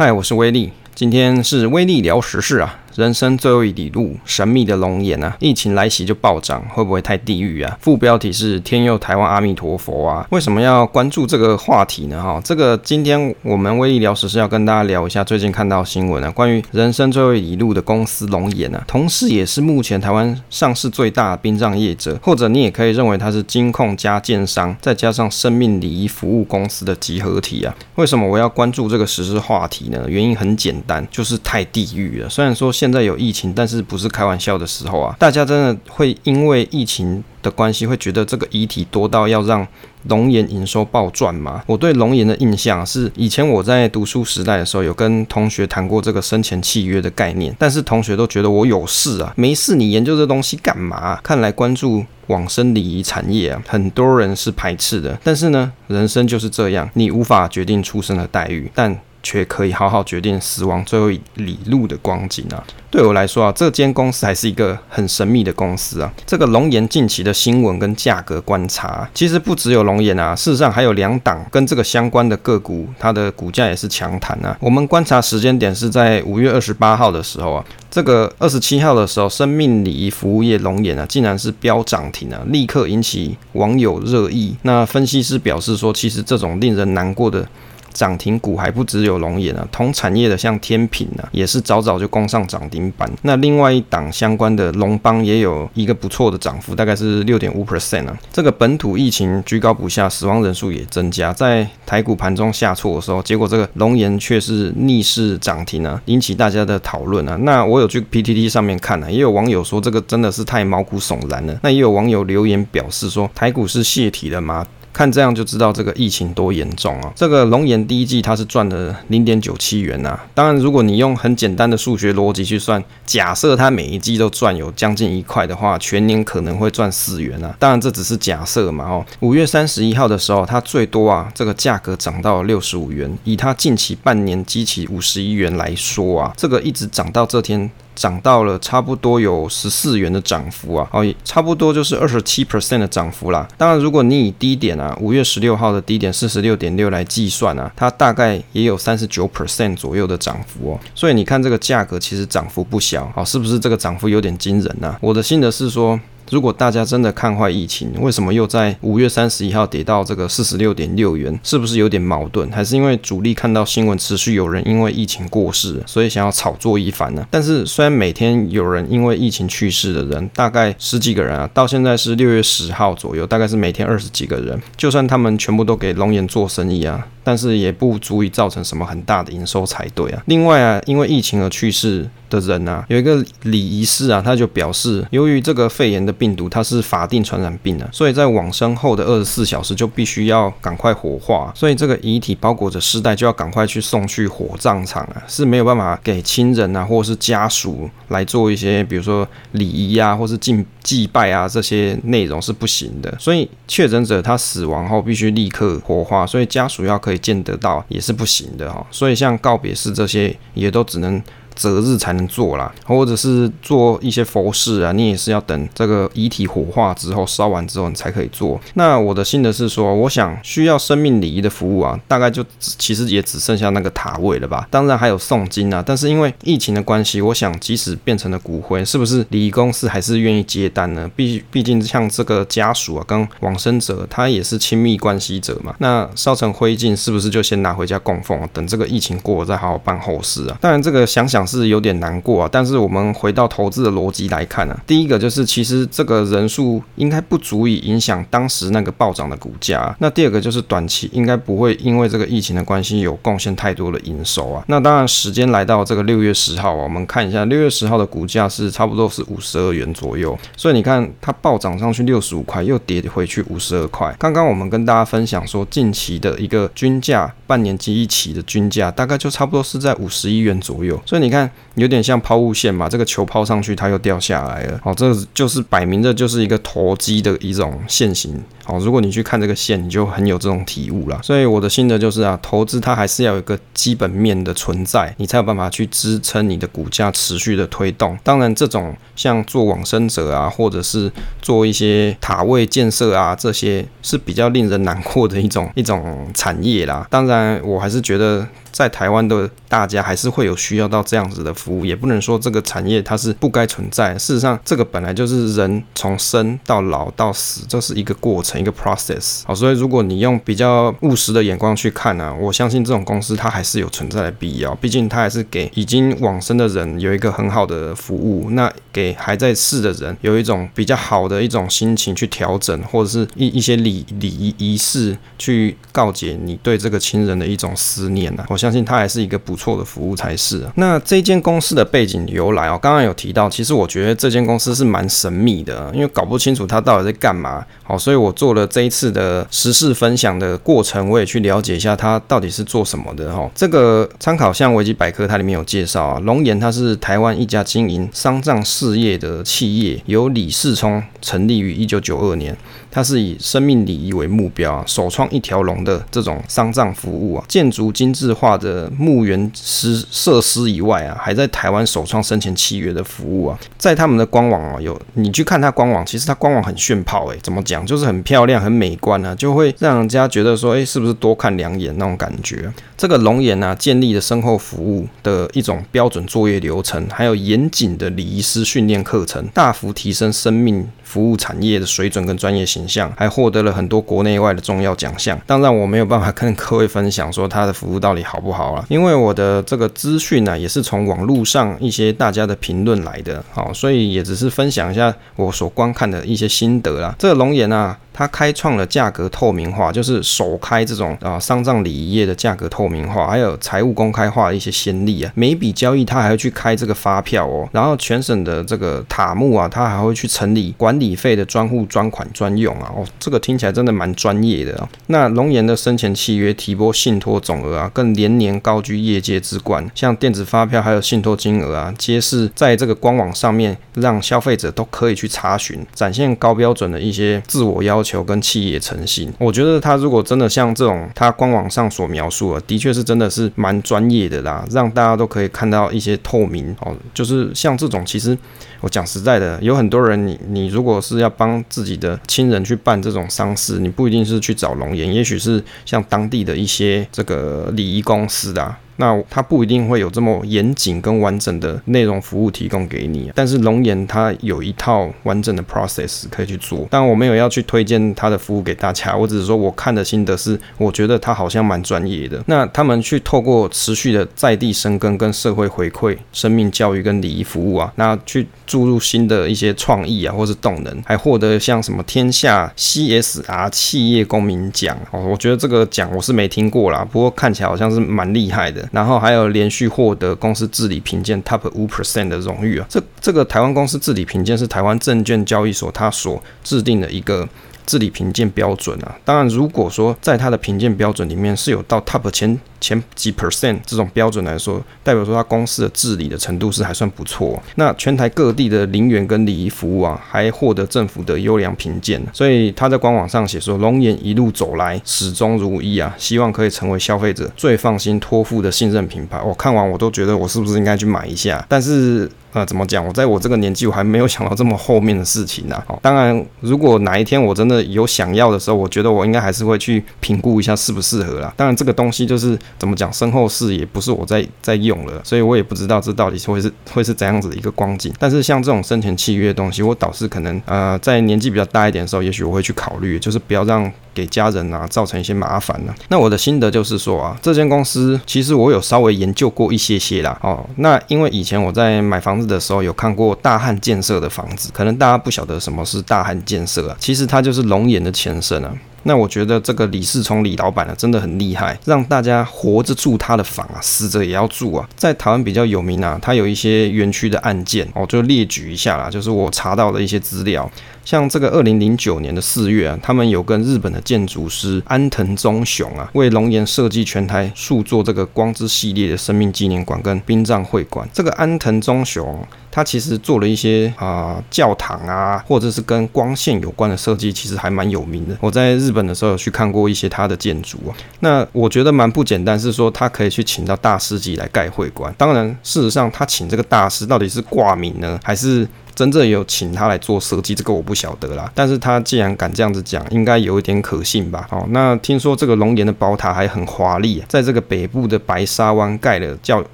嗨，我是威力，今天是威力聊时事啊。人生最后一里路，神秘的龙眼啊！疫情来袭就暴涨，会不会太地狱啊？副标题是“天佑台湾阿弥陀佛”啊！为什么要关注这个话题呢？哈，这个今天我们威力聊时事要跟大家聊一下最近看到新闻啊，关于人生最后一里路的公司龙眼啊，同时也是目前台湾上市最大的殡葬业者，或者你也可以认为它是金控加建商，再加上生命礼仪服务公司的集合体啊！为什么我要关注这个时事话题呢？原因很简单，就是太地狱了。虽然说现在有疫情，但是不是开玩笑的时候啊！大家真的会因为疫情的关系，会觉得这个遗体多到要让龙岩营收暴赚吗？我对龙岩的印象是，以前我在读书时代的时候，有跟同学谈过这个生前契约的概念，但是同学都觉得我有事啊，没事，你研究这东西干嘛？看来关注往生礼仪产业啊，很多人是排斥的。但是呢，人生就是这样，你无法决定出生的待遇，但却可以好好决定死亡最后一里路的光景啊！对我来说啊，这间公司还是一个很神秘的公司啊。这个龙岩近期的新闻跟价格观察，其实不只有龙岩啊，事实上还有两档跟这个相关的个股，它的股价也是强弹啊。我们观察时间点是在五月二十八号的时候啊，这个二十七号的时候，生命礼仪服务业龙岩啊，竟然是飙涨停啊，立刻引起网友热议。那分析师表示说，其实这种令人难过的。涨停股还不只有龙岩啊，同产业的像天品啊，也是早早就攻上涨停板。那另外一档相关的龙邦也有一个不错的涨幅，大概是六点五 percent 啊。这个本土疫情居高不下，死亡人数也增加，在台股盘中下挫的时候，结果这个龙岩却是逆势涨停啊，引起大家的讨论啊。那我有去 PTT 上面看啊，也有网友说这个真的是太毛骨悚然了。那也有网友留言表示说，台股是泄体了吗？看这样就知道这个疫情多严重啊！这个龙岩第一季它是赚了零点九七元呐。当然，如果你用很简单的数学逻辑去算，假设它每一季都赚有将近一块的话，全年可能会赚四元啊。当然这只是假设嘛哦。五月三十一号的时候，它最多啊这个价格涨到六十五元，以它近期半年基期五十一元来说啊，这个一直涨到这天。涨到了差不多有十四元的涨幅啊，哦，差不多就是二十七 percent 的涨幅啦。当然，如果你以低点啊，五月十六号的低点四十六点六来计算啊，它大概也有三十九 percent 左右的涨幅哦。所以你看这个价格其实涨幅不小，好，是不是这个涨幅有点惊人呢？我的心得是说。如果大家真的看坏疫情，为什么又在五月三十一号跌到这个四十六点六元？是不是有点矛盾？还是因为主力看到新闻持续有人因为疫情过世，所以想要炒作一番呢？但是虽然每天有人因为疫情去世的人大概十几个人啊，到现在是六月十号左右，大概是每天二十几个人。就算他们全部都给龙岩做生意啊，但是也不足以造成什么很大的营收才对啊。另外啊，因为疫情而去世。的人啊，有一个礼仪师啊，他就表示，由于这个肺炎的病毒它是法定传染病啊，所以在往生后的二十四小时就必须要赶快火化，所以这个遗体包裹着尸袋就要赶快去送去火葬场啊，是没有办法给亲人啊或者是家属来做一些，比如说礼仪啊，或是敬祭拜啊这些内容是不行的。所以确诊者他死亡后必须立刻火化，所以家属要可可以见得到也是不行的哈。所以像告别式这些也都只能。择日才能做啦，或者是做一些佛事啊，你也是要等这个遗体火化之后烧完之后你才可以做。那我的心得是说，我想需要生命礼仪的服务啊，大概就其实也只剩下那个塔位了吧。当然还有诵经啊，但是因为疫情的关系，我想即使变成了骨灰，是不是礼仪公司还是愿意接单呢？毕毕竟像这个家属啊，跟往生者他也是亲密关系者嘛。那烧成灰烬，是不是就先拿回家供奉？等这个疫情过了再好好办后事啊？当然这个想想。是有点难过啊，但是我们回到投资的逻辑来看啊，第一个就是其实这个人数应该不足以影响当时那个暴涨的股价。那第二个就是短期应该不会因为这个疫情的关系有贡献太多的营收啊。那当然时间来到这个六月十号啊，我们看一下六月十号的股价是差不多是五十二元左右，所以你看它暴涨上去六十五块，又跌回去五十二块。刚刚我们跟大家分享说，近期的一个均价，半年期一期的均价大概就差不多是在五十一元左右，所以你看。有点像抛物线嘛，这个球抛上去，它又掉下来了。好，这就是摆明的，就是一个投机的一种线型。好，如果你去看这个线，你就很有这种体悟了。所以我的心得就是啊，投资它还是要有一个基本面的存在，你才有办法去支撑你的股价持续的推动。当然，这种像做往生者啊，或者是做一些塔位建设啊，这些是比较令人难过的一种一种产业啦。当然，我还是觉得在台湾的大家还是会有需要到这样子的服务，也不能说这个产业它是不该存在。事实上，这个本来就是人从生到老到死，这是一个过程，一个 process。好，所以如果你用比较务实的眼光去看呢、啊，我相信这种公司它还是有存在的必要。毕竟它还是给已经往生的人有一个很好的服务，那给还在世的人有一种比较好的一种心情去调整，或者是一一些礼礼仪仪式去告解你对这个亲人的一种思念呢、啊。我相信它还是一个不错的服务才是、那这间公司的背景由来哦，刚刚有提到，其实我觉得这间公司是蛮神秘的，因为搞不清楚它到底在干嘛。好，所以我做了这一次的时事分享的过程，我也去了解一下它到底是做什么的哈。这个参考像维基百科，它里面有介绍啊，龙岩它是台湾一家经营丧葬事业的企业，由李世聪成立于一九九二年。它是以生命礼仪为目标啊，首创一条龙的这种丧葬服务啊，建筑精致化的墓园施设施以外啊，还在台湾首创生前契约的服务啊，在他们的官网啊，有你去看它官网，其实它官网很炫炮诶、怎么讲，就是很漂亮、很美观啊，就会让人家觉得说，诶、是不是多看两眼那种感觉？这个龙岩啊，建立了身后服务的一种标准作业流程，还有严谨的礼仪师训练课程，大幅提升生命服务产业的水准跟专业。形象还获得了很多国内外的重要奖项，当然我没有办法跟各位分享说他的服务到底好不好了，因为我的这个资讯呢也是从网络上一些大家的评论来的，好，所以也只是分享一下我所观看的一些心得啦。这个龙岩啊。它开创了价格透明化，就是首开这种啊丧葬礼仪业的价格透明化，还有财务公开化的一些先例啊。每笔交易它还会去开这个发票哦，然后全省的这个塔木啊，它还会去成立管理费的专户专款专用啊。哦，这个听起来真的蛮专业的啊。那龙岩的生前契约提拨信托总额啊，更连年高居业界之冠。像电子发票还有信托金额啊，皆是在这个官网上面让消费者都可以去查询，展现高标准的一些自我要要。求跟企业诚信，我觉得他如果真的像这种他官网上所描述的，的确是真的是蛮专业的啦，让大家都可以看到一些透明哦。就是像这种，其实我讲实在的，有很多人你，你如果是要帮自己的亲人去办这种丧事，你不一定是去找龙岩，也许是像当地的一些这个礼仪公司啊。那它不一定会有这么严谨跟完整的内容服务提供给你，但是龙岩它有一套完整的 process 可以去做。但我没有要去推荐它的服务给大家，我只是说我看的心得是，我觉得它好像蛮专业的。那他们去透过持续的在地生根跟社会回馈、生命教育跟礼仪服务啊，那去注入新的一些创意啊，或是动能，还获得像什么天下 CSR 企业公民奖哦，我觉得这个奖我是没听过啦，不过看起来好像是蛮厉害的。然后还有连续获得公司治理评鉴 Top 五 percent 的荣誉啊，这这个台湾公司治理评鉴是台湾证券交易所它所制定的一个。治理评鉴标准啊，当然，如果说在它的评鉴标准里面是有到 top 前前几 percent 这种标准来说，代表说它公司的治理的程度是还算不错。那全台各地的陵园跟礼仪服务啊，还获得政府的优良评鉴。所以他在官网上写说，龙岩一路走来始终如一啊，希望可以成为消费者最放心托付的信任品牌。我看完我都觉得我是不是应该去买一下？但是。呃，怎么讲？我在我这个年纪，我还没有想到这么后面的事情呢、啊。哦，当然，如果哪一天我真的有想要的时候，我觉得我应该还是会去评估一下适不适合啦。当然，这个东西就是怎么讲，身后事也不是我在在用了，所以我也不知道这到底是会是会是怎样子的一个光景。但是像这种生前契约的东西，我倒是可能呃，在年纪比较大一点的时候，也许我会去考虑，就是不要让。给家人啊造成一些麻烦呢、那我的心得就是说啊，这间公司其实我有稍微研究过一些些啦。哦，那因为以前我在买房子的时候有看过大汉建设的房子，可能大家不晓得什么是大汉建设啊，其实它就是龙岩的前身啊。那我觉得这个李世聪李老板呢，真的很厉害，让大家活着住他的房啊，死着也要住啊。在台湾比较有名啊，他有一些园区的案件哦，就列举一下啦，就是我查到的一些资料。像这个二零零九年的四月啊，他们有跟日本的建筑师安藤忠雄啊，为龙岩设计全台数座这个光之系列的生命纪念馆跟殡葬会馆。这个安藤忠雄，他其实做了一些啊、教堂啊，或者是跟光线有关的设计，其实还蛮有名的。我在日本的时候有去看过一些他的建筑啊，那我觉得蛮不简单，是说他可以去请到大师级来盖会馆。当然，事实上他请这个大师到底是挂名呢，还是？真正有请他来做设计，这个我不晓得啦。但是他既然敢这样子讲，应该有一点可信吧？哦，那听说这个龙岩的宝塔还很华丽，在这个北部的白沙湾盖了叫。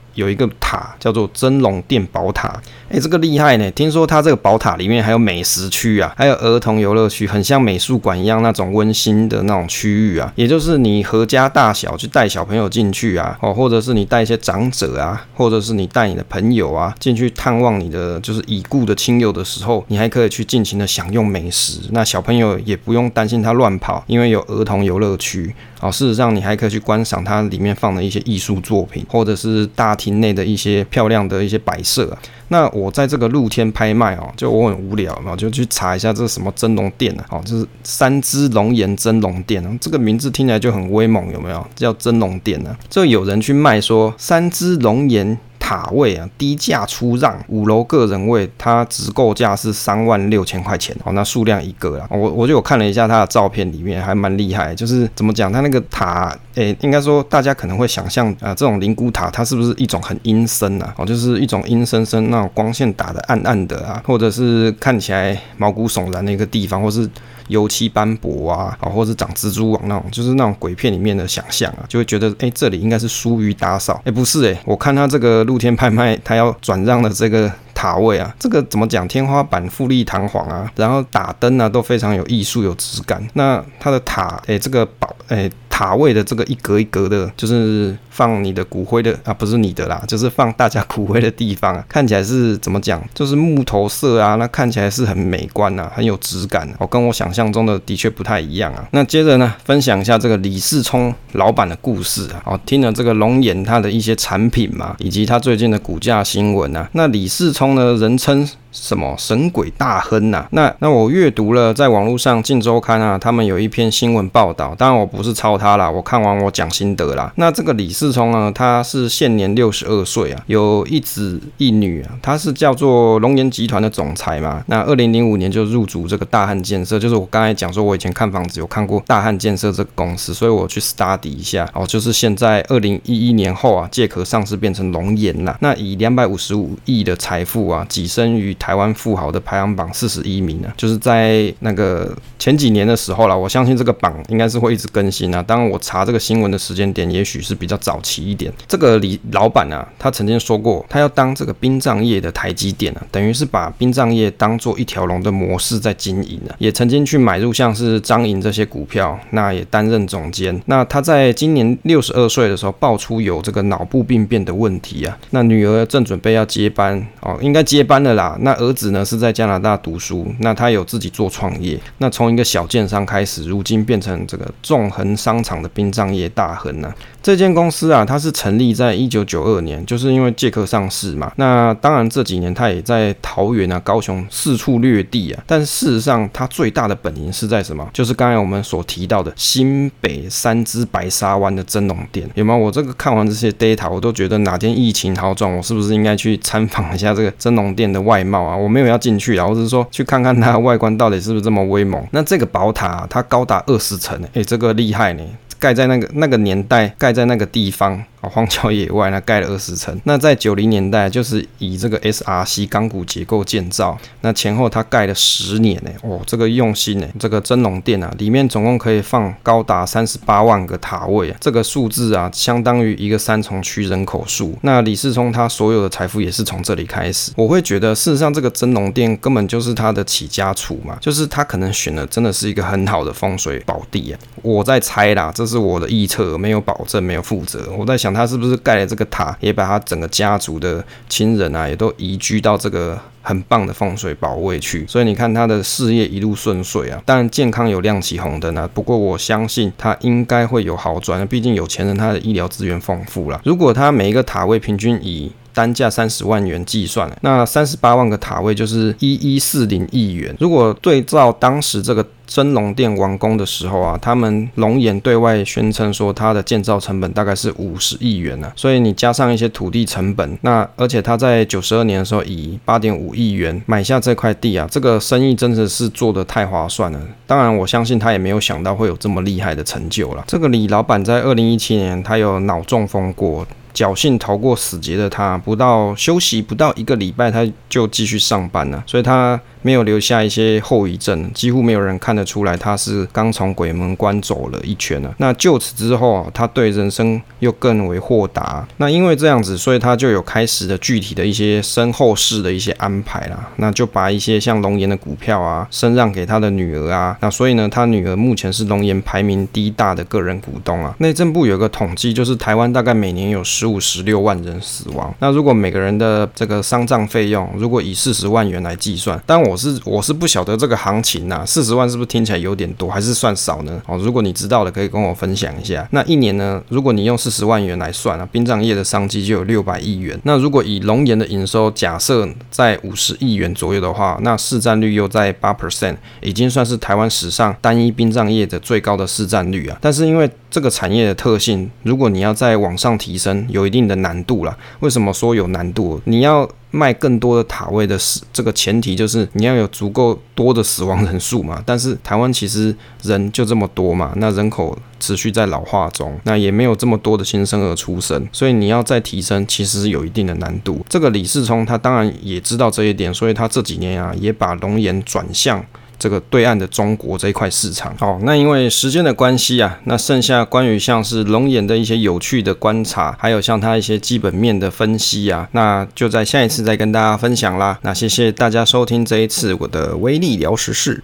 有一个塔叫做真龙殿宝塔，哎，这个厉害呢！听说它这个宝塔里面还有美食区啊，还有儿童游乐区，很像美术馆一样那种温馨的那种区域啊。也就是你阖家大小去带小朋友进去啊，哦，或者是你带一些长者啊，或者是你带你的朋友啊进去探望你的就是已故的亲友的时候，你还可以去尽情的享用美食。那小朋友也不用担心他乱跑，因为有儿童游乐区。哦，事实上你还可以去观赏它里面放的一些艺术作品，或者是大厅内的一些漂亮的一些摆设啊。那我在这个露天拍卖哦，就我很无聊嘛，就去查一下这是什么真龙殿啊。哦，就是三只龙岩真龙殿啊，这个名字听起来就很威猛，有没有？叫真龙殿呢？就有人去卖说三只龙岩。塔位啊，低价出让五楼个人位，它直购价是三万六千块钱哦。那数量一个啊，我我就有看了一下它的照片，里面还蛮厉害。就是怎么讲，它那个塔，诶、欸，应该说大家可能会想象啊，这种灵骨塔它是不是一种很阴森啊？哦，就是一种阴森森那种光线打得暗暗的啊，或者是看起来毛骨悚然的一个地方，或是。油漆斑驳啊，啊，或者是长蜘蛛网那种，就是那种鬼片里面的想象啊，就会觉得，哎、欸，这里应该是疏于打扫。哎、不是、欸，哎，我看他这个露天拍卖，他要转让的这个塔位啊，这个怎么讲？天花板富丽堂皇啊，然后打灯啊都非常有艺术、有质感。那它的塔，哎、欸，这个宝，哎、塔位的这个一格一格的，就是放你的骨灰的啊，不是你的啦，就是放大家骨灰的地方啊。看起来是怎么讲？就是木头色啊，那看起来是很美观啊，很有质感啊。哦，跟我想象中的的确不太一样啊。那接着呢，分享一下这个李世聪老板的故事啊。哦，听了这个龙眼他的一些产品嘛，以及他最近的股价新闻啊。那李世聪呢，人称。什么神鬼大亨呐、啊？那那我阅读了，在网络上《镜周刊》啊，他们有一篇新闻报道。当然我不是抄他啦，我看完我讲心得啦。那这个李世聪呢，他是现年六十二岁啊，有一子一女啊。他是叫做龙岩集团的总裁嘛。那二零零五年就入主这个大汉建设，就是我刚才讲说，我以前看房子有看过大汉建设这个公司，所以我去 study 一下哦。就是现在二零一一年后啊，借壳上市变成龙岩了。那以两百五十五亿的财富啊，跻身于。台湾富豪的排行榜四十一名呢，就是在那个前几年的时候啦，我相信这个榜应该是会一直更新啊。当然，我查这个新闻的时间点，也许是比较早期一点。这个李老板啊，他曾经说过，他要当这个殡葬业的台积电啊，等于是把殡葬业当做一条龙的模式在经营啊。也曾经去买入像是彰银这些股票，那也担任总监。那他在今年六十二岁的时候，爆出有这个脑部病变的问题啊。那女儿正准备要接班哦，应该接班了啦。那儿子呢是在加拿大读书，那他有自己做创业，那从一个小建商开始，如今变成这个纵横商场的殡葬业大亨呢。这间公司啊，它是成立在一九九二年，就是因为借壳上市嘛。那当然这几年它也在桃园啊、高雄四处掠地啊，但事实上它最大的本营是在什么？就是刚才我们所提到的新北三芝白沙湾的真龙殿，有吗？我这个看完这些 data，我都觉得哪天疫情好转，我是不是应该去参访一下这个真龙殿的外貌啊？我没有要进去啊，我只是说去看看它外观到底是不是这么威猛。那这个宝塔，它高达二十层，诶，这个厉害呢。盖在那个那个年代，盖在那个地方。荒郊野外，那盖了二十层。那在九零年代，就是以这个 SRC 钢骨结构建造。那前后它盖了十年呢，哦，这个用心呢。这个真龙殿啊，里面总共可以放高达三十八万个塔位啊，这个数字啊，相当于一个三重区人口数。那李世聪他所有的财富也是从这里开始。我会觉得，事实上这个真龙殿根本就是他的起家处嘛，就是他可能选的真的是一个很好的风水宝地啊。我在猜啦，这是我的臆测，没有保证，没有负责。我在想。他是不是盖了这个塔，也把他整个家族的亲人啊，也都移居到这个很棒的风水宝位去？所以你看他的事业一路顺遂啊，当然健康有亮起红灯啊。不过我相信他应该会有好转，毕竟有钱人他的医疗资源丰富了。如果他每一个塔位平均以单价三十万元计算，那三十八万个塔位就是一一四零亿元。如果对照当时这个真龙殿完工的时候啊，他们龙岩对外宣称说，它的建造成本大概是五十亿元呢、啊。所以你加上一些土地成本，那而且他在九十二年的时候以八点五亿元买下这块地啊，这个生意真的是做得太划算了。当然，我相信他也没有想到会有这么厉害的成就了。这个李老板在二零一七年他有脑中风过。侥幸逃过死劫的他，不到休息不到一个礼拜，他就继续上班了，所以他没有留下一些后遗症，几乎没有人看得出来他是刚从鬼门关走了一圈了。那就此之后，他对人生又更为豁达。那因为这样子，所以他就有开始的具体的一些身后事的一些安排啦。那就把一些像龙岩的股票啊，身让给他的女儿啊。那所以呢，他女儿目前是龙岩排名第一大的个人股东啊。内政部有个统计，就是台湾大概每年有十五、十六万人死亡。那如果每个人的这个丧葬费用，如果以四十万元来计算，但我是我是不晓得这个行情呐、四十万是不是听起来有点多，还是算少呢？哦，如果你知道的，可以跟我分享一下。那一年呢，如果你用四十万元来算啊，殡葬业的商机就有六百亿元。那如果以龙岩的营收假设在五十亿元左右的话，那市占率又在八 percent，已经算是台湾史上单一殡葬业的最高的市占率啊。但是因为这个产业的特性，如果你要再往上提升，有一定的难度了。为什么说有难度？你要卖更多的塔位的死，这个前提就是你要有足够多的死亡人数嘛。但是台湾其实人就这么多嘛，那人口持续在老化中，那也没有这么多的新生儿出生，所以你要再提升，其实有一定的难度。这个李世聪他当然也知道这一点，所以他这几年啊也把龙岩转向。这个对岸的中国这一块市场，好，那因为时间的关系啊，那剩下关于像是龙眼的一些有趣的观察，还有像它一些基本面的分析啊，那就在下一次再跟大家分享啦。那谢谢大家收听这一次我的威力聊时事。